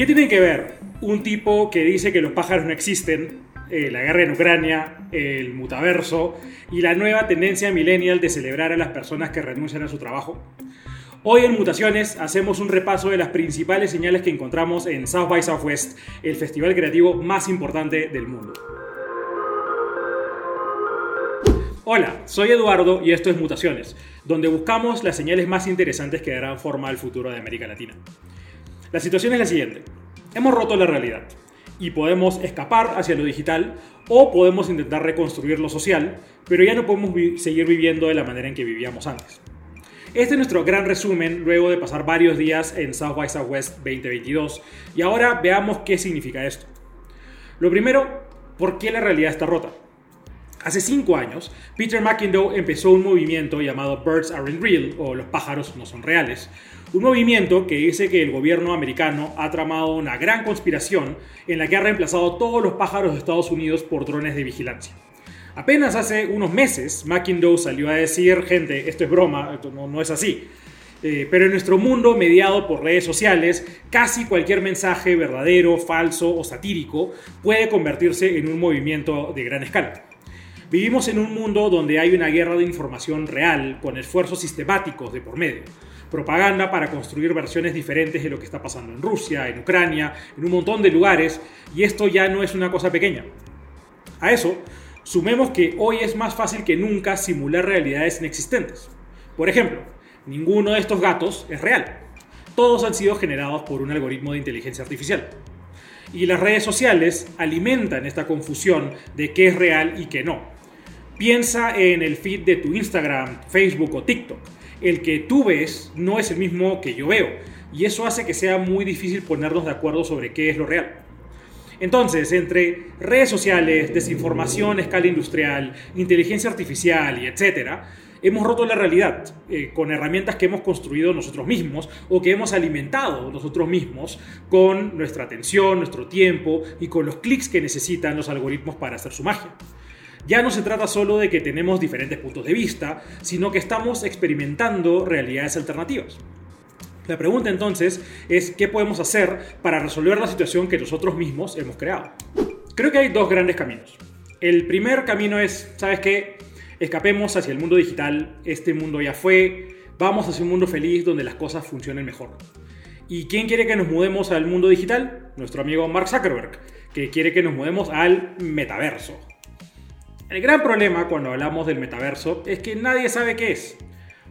¿Qué tiene que ver un tipo que dice que los pájaros no existen, eh, la guerra en Ucrania, el mutaverso y la nueva tendencia millennial de celebrar a las personas que renuncian a su trabajo? Hoy en Mutaciones hacemos un repaso de las principales señales que encontramos en South by Southwest, el festival creativo más importante del mundo. Hola, soy Eduardo y esto es Mutaciones, donde buscamos las señales más interesantes que darán forma al futuro de América Latina. La situación es la siguiente. Hemos roto la realidad y podemos escapar hacia lo digital o podemos intentar reconstruir lo social, pero ya no podemos seguir viviendo de la manera en que vivíamos antes. Este es nuestro gran resumen luego de pasar varios días en South by Southwest 2022 y ahora veamos qué significa esto. Lo primero, ¿por qué la realidad está rota? Hace cinco años, Peter McIndoe empezó un movimiento llamado Birds Aren't Real o Los pájaros no son reales. Un movimiento que dice que el gobierno americano ha tramado una gran conspiración en la que ha reemplazado todos los pájaros de Estados Unidos por drones de vigilancia. Apenas hace unos meses, McIndoe salió a decir, gente, esto es broma, esto no, es así. Eh, pero en nuestro mundo mediado por redes sociales, casi cualquier mensaje verdadero, falso o satírico puede convertirse en un movimiento de gran escala. Vivimos en un mundo donde hay una guerra de información real, con esfuerzos sistemáticos de por medio. Propaganda para construir versiones diferentes de lo que está pasando en Rusia, en Ucrania, en un montón de lugares, y esto ya no es una cosa pequeña. A eso, Sumemos que hoy es más fácil que nunca simular realidades inexistentes. Por ejemplo, ninguno de estos gatos es real. Todos han sido generados por un algoritmo de inteligencia artificial. Y las redes sociales alimentan esta confusión de qué es real y qué no. Piensa en el feed de tu Instagram, Facebook o TikTok. El que tú ves no es el mismo que yo veo. Y eso hace que sea muy difícil ponernos de acuerdo sobre qué es lo real. Entonces, entre redes sociales, desinformación a escala industrial, inteligencia artificial y etcétera, hemos roto la realidad eh, con herramientas que hemos construido nosotros mismos o que hemos alimentado nosotros mismos con nuestra atención, nuestro tiempo y con los clics que necesitan los algoritmos para hacer su magia. Ya no se trata solo de que tenemos diferentes puntos de vista, sino que estamos experimentando realidades alternativas. La pregunta entonces es qué podemos hacer para resolver la situación que nosotros mismos hemos creado. Creo que hay dos grandes caminos. El primer camino es, ¿sabes qué? Escapemos hacia el mundo digital, este mundo ya fue, vamos hacia un mundo feliz donde las cosas funcionen mejor. ¿Y quién quiere que nos mudemos al mundo digital? Nuestro amigo Mark Zuckerberg, que quiere que nos mudemos al metaverso. El gran problema cuando hablamos del metaverso es que nadie sabe qué es.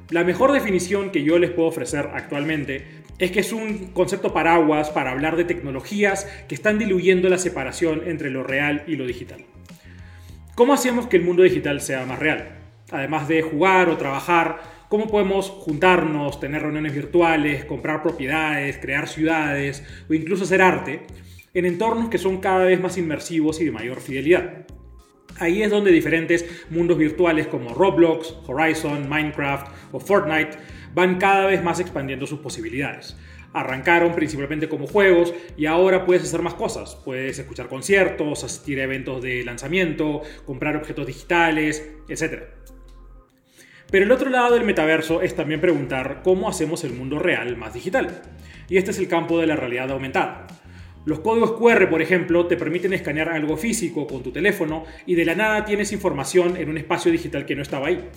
La mejor definición que yo les puedo ofrecer actualmente es que es un concepto paraguas para hablar de tecnologías que están diluyendo la separación entre lo real y lo digital. ¿Cómo hacemos que el mundo digital sea más real? Además de jugar o trabajar, ¿cómo podemos juntarnos, tener reuniones virtuales, comprar propiedades, crear ciudades o incluso hacer arte en entornos que son cada vez más inmersivos y de mayor fidelidad? Ahí es donde diferentes mundos virtuales como Roblox, Horizon, Minecraft o Fortnite van cada vez más expandiendo sus posibilidades. Arrancaron principalmente como juegos y ahora puedes hacer más cosas. Puedes escuchar conciertos, asistir a eventos de lanzamiento, comprar objetos digitales, etc. Pero el otro lado del metaverso es también preguntar cómo hacemos el mundo real más digital. Y este es el campo de la realidad aumentada. Los códigos QR, por ejemplo, te permiten escanear algo físico con tu teléfono y de la nada tienes información en un espacio digital que no estaba ahí.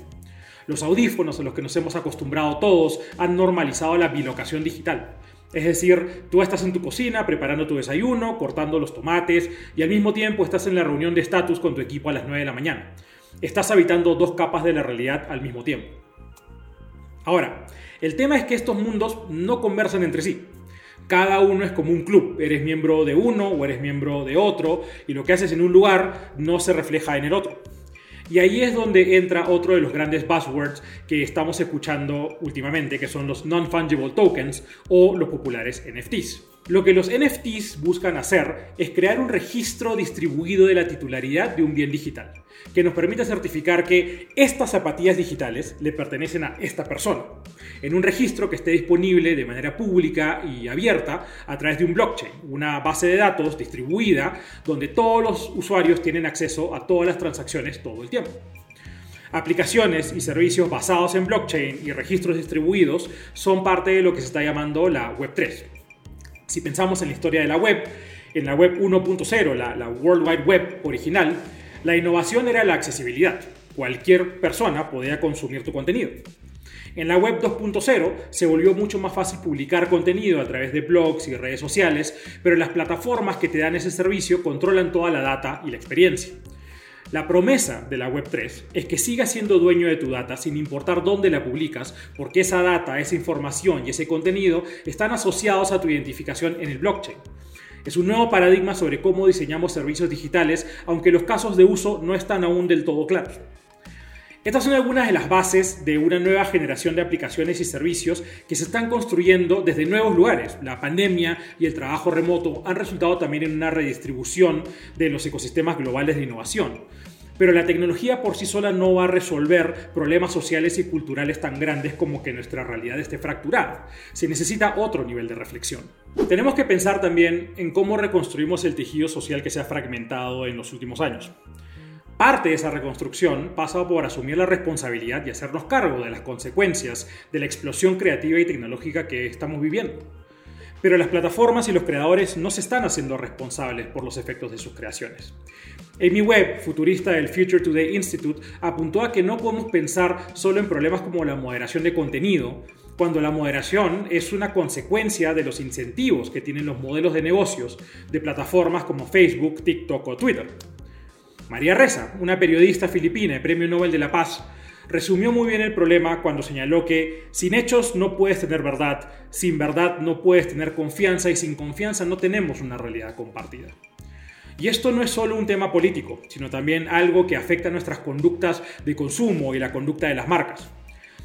Los audífonos a los que nos hemos acostumbrado todos han normalizado la bilocación digital. Es decir, tú estás en tu cocina preparando tu desayuno, cortando los tomates y al mismo tiempo estás en la reunión de estatus con tu equipo a las 9 de la mañana. Estás habitando dos capas de la realidad al mismo tiempo. Ahora, el tema es que estos mundos no conversan entre sí cada uno es como un club. Eres miembro de uno o eres miembro de otro y lo que haces en un lugar no se refleja en el otro. Y ahí es donde entra otro de los grandes buzzwords que estamos escuchando últimamente, que son los non-fungible tokens o los populares NFTs. Lo que los NFTs buscan hacer es crear un registro distribuido de la titularidad de un bien digital, que nos permita certificar que estas zapatillas digitales le pertenecen a esta persona, en un registro que esté disponible de manera pública y abierta a través de un blockchain, una base de datos distribuida donde todos los usuarios tienen acceso a todas las transacciones todo el tiempo. Aplicaciones y servicios basados en blockchain y registros distribuidos son parte de lo que se está llamando la Web3. Si pensamos en la historia de la web, en la web 1.0, la, World Wide Web original, la innovación era la accesibilidad. Cualquier persona podía consumir tu contenido. En la web 2.0 se volvió mucho más fácil publicar contenido a través de blogs y redes sociales, pero las plataformas que te dan ese servicio controlan toda la data y la experiencia. La promesa de la Web3 es que sigas siendo dueño de tu data sin importar dónde la publicas, porque esa data, esa información y ese contenido están asociados a tu identificación en el blockchain. Es un nuevo paradigma sobre cómo diseñamos servicios digitales, aunque los casos de uso no están aún del todo claros. Estas son algunas de las bases de una nueva generación de aplicaciones y servicios que se están construyendo desde nuevos lugares. La pandemia y el trabajo remoto han resultado también en una redistribución de los ecosistemas globales de innovación. Pero la tecnología por sí sola no va a resolver problemas sociales y culturales tan grandes como que nuestra realidad esté fracturada. Se necesita otro nivel de reflexión. Tenemos que pensar también en cómo reconstruimos el tejido social que se ha fragmentado en los últimos años. Parte de esa reconstrucción pasa por asumir la responsabilidad y hacernos cargo de las consecuencias de la explosión creativa y tecnológica que estamos viviendo. Pero las plataformas y los creadores no se están haciendo responsables por los efectos de sus creaciones. Amy Webb, futurista del Future Today Institute, apuntó a que no podemos pensar solo en problemas como la moderación de contenido, cuando la moderación es una consecuencia de los incentivos que tienen los modelos de negocios de plataformas como Facebook, TikTok o Twitter. María Reza, una periodista filipina y premio Nobel de la Paz, resumió muy bien el problema cuando señaló que sin hechos no puedes tener verdad, sin verdad no puedes tener confianza y sin confianza no tenemos una realidad compartida. Y esto no es solo un tema político, sino también algo que afecta nuestras conductas de consumo y la conducta de las marcas.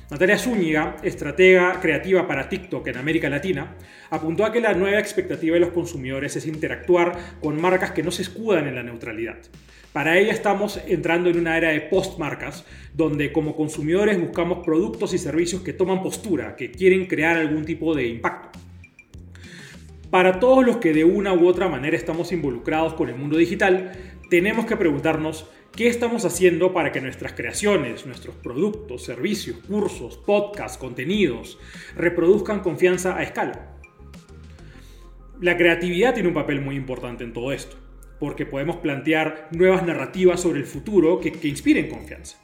Natalia Zúñiga, estratega creativa para TikTok en América Latina, apuntó a que la nueva expectativa de los consumidores es interactuar con marcas que no se escudan en la neutralidad. Para ella estamos entrando en una era de postmarcas, donde como consumidores buscamos productos y servicios que toman postura, que quieren crear algún tipo de impacto. Para todos los que de una u otra manera estamos involucrados con el mundo digital, tenemos que preguntarnos qué estamos haciendo para que nuestras creaciones, nuestros productos, servicios, cursos, podcasts, contenidos, reproduzcan confianza a escala. La creatividad tiene un papel muy importante en todo esto, porque podemos plantear nuevas narrativas sobre el futuro que, inspiren confianza.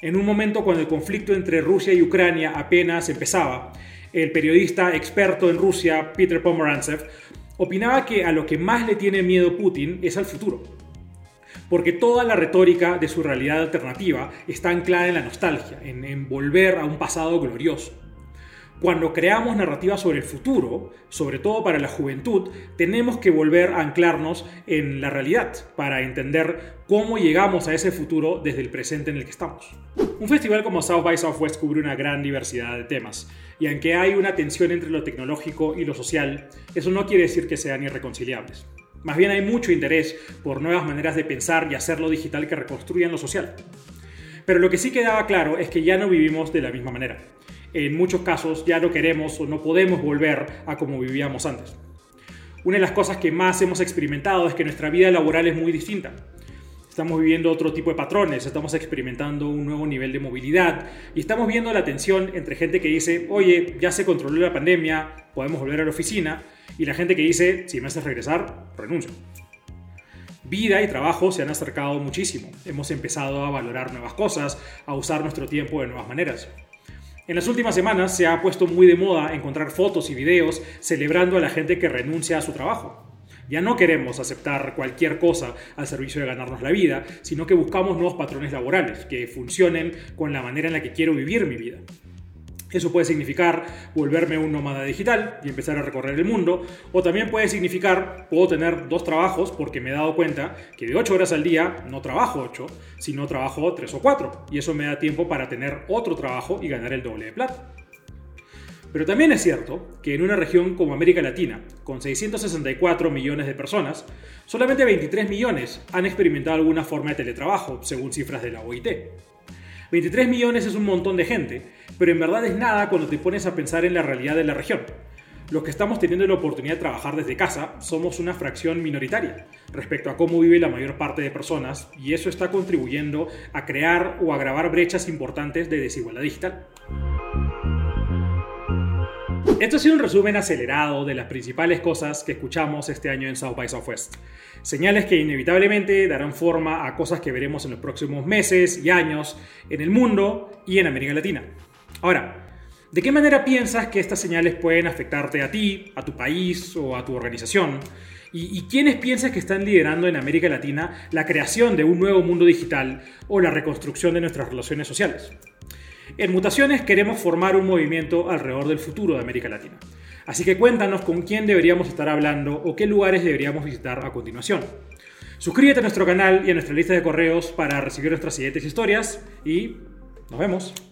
En un momento cuando el conflicto entre Rusia y Ucrania apenas empezaba, el periodista experto en Rusia, Peter Pomerantsev, opinaba que a lo que más le tiene miedo Putin es al futuro porque toda la retórica de su realidad alternativa está anclada en la nostalgia, en, volver a un pasado glorioso. Cuando creamos narrativas sobre el futuro, sobre todo para la juventud, tenemos que volver a anclarnos en la realidad para entender cómo llegamos a ese futuro desde el presente en el que estamos. Un festival como South by Southwest cubre una gran diversidad de temas, y aunque hay una tensión entre lo tecnológico y lo social, eso no quiere decir que sean irreconciliables. Más bien hay mucho interés por nuevas maneras de pensar y hacer lo digital que reconstruyan lo social. Pero lo que sí quedaba claro es que ya no vivimos de la misma manera. En muchos casos ya no queremos o no podemos volver a como vivíamos antes. Una de las cosas que más hemos experimentado es que nuestra vida laboral es muy distinta. Estamos viviendo otro tipo de patrones, estamos experimentando un nuevo nivel de movilidad y estamos viendo la tensión entre gente que dice, oye, ya se controló la pandemia, podemos volver a la oficina, y la gente que dice, si me haces regresar, renuncio. Vida y trabajo se han acercado muchísimo. Hemos empezado a valorar nuevas cosas, a usar nuestro tiempo de nuevas maneras. En las últimas semanas se ha puesto muy de moda encontrar fotos y videos celebrando a la gente que renuncia a su trabajo. Ya no queremos aceptar cualquier cosa al servicio de ganarnos la vida, sino que buscamos nuevos patrones laborales que funcionen con la manera en la que quiero vivir mi vida. Eso puede significar volverme un nómada digital y empezar a recorrer el mundo, o también puede significar puedo tener dos trabajos porque me he dado cuenta que de 8 horas al día no trabajo 8, sino trabajo 3 o 4, y eso me da tiempo para tener otro trabajo y ganar el doble de plata. Pero también es cierto que en una región como América Latina, con 664 millones de personas, solamente 23 millones han experimentado alguna forma de teletrabajo, según cifras de la OIT. 23 millones es un montón de gente, pero en verdad es nada cuando te pones a pensar en la realidad de la región. Los que estamos teniendo la oportunidad de trabajar desde casa somos una fracción minoritaria respecto a cómo vive la mayor parte de personas y eso está contribuyendo a crear o agravar brechas importantes de desigualdad digital. Esto ha sido un resumen acelerado de las principales cosas que escuchamos este año en South by Southwest. Señales que inevitablemente darán forma a cosas que veremos en los próximos meses y años en el mundo y en América Latina. Ahora, ¿de qué manera piensas que estas señales pueden afectarte a ti, a tu país o a tu organización? ¿Y, quiénes piensas que están liderando en América Latina la creación de un nuevo mundo digital o la reconstrucción de nuestras relaciones sociales? En Mutaciones queremos formar un movimiento alrededor del futuro de América Latina. Así que cuéntanos con quién deberíamos estar hablando o qué lugares deberíamos visitar a continuación. Suscríbete a nuestro canal y a nuestra lista de correos para recibir nuestras siguientes historias y nos vemos.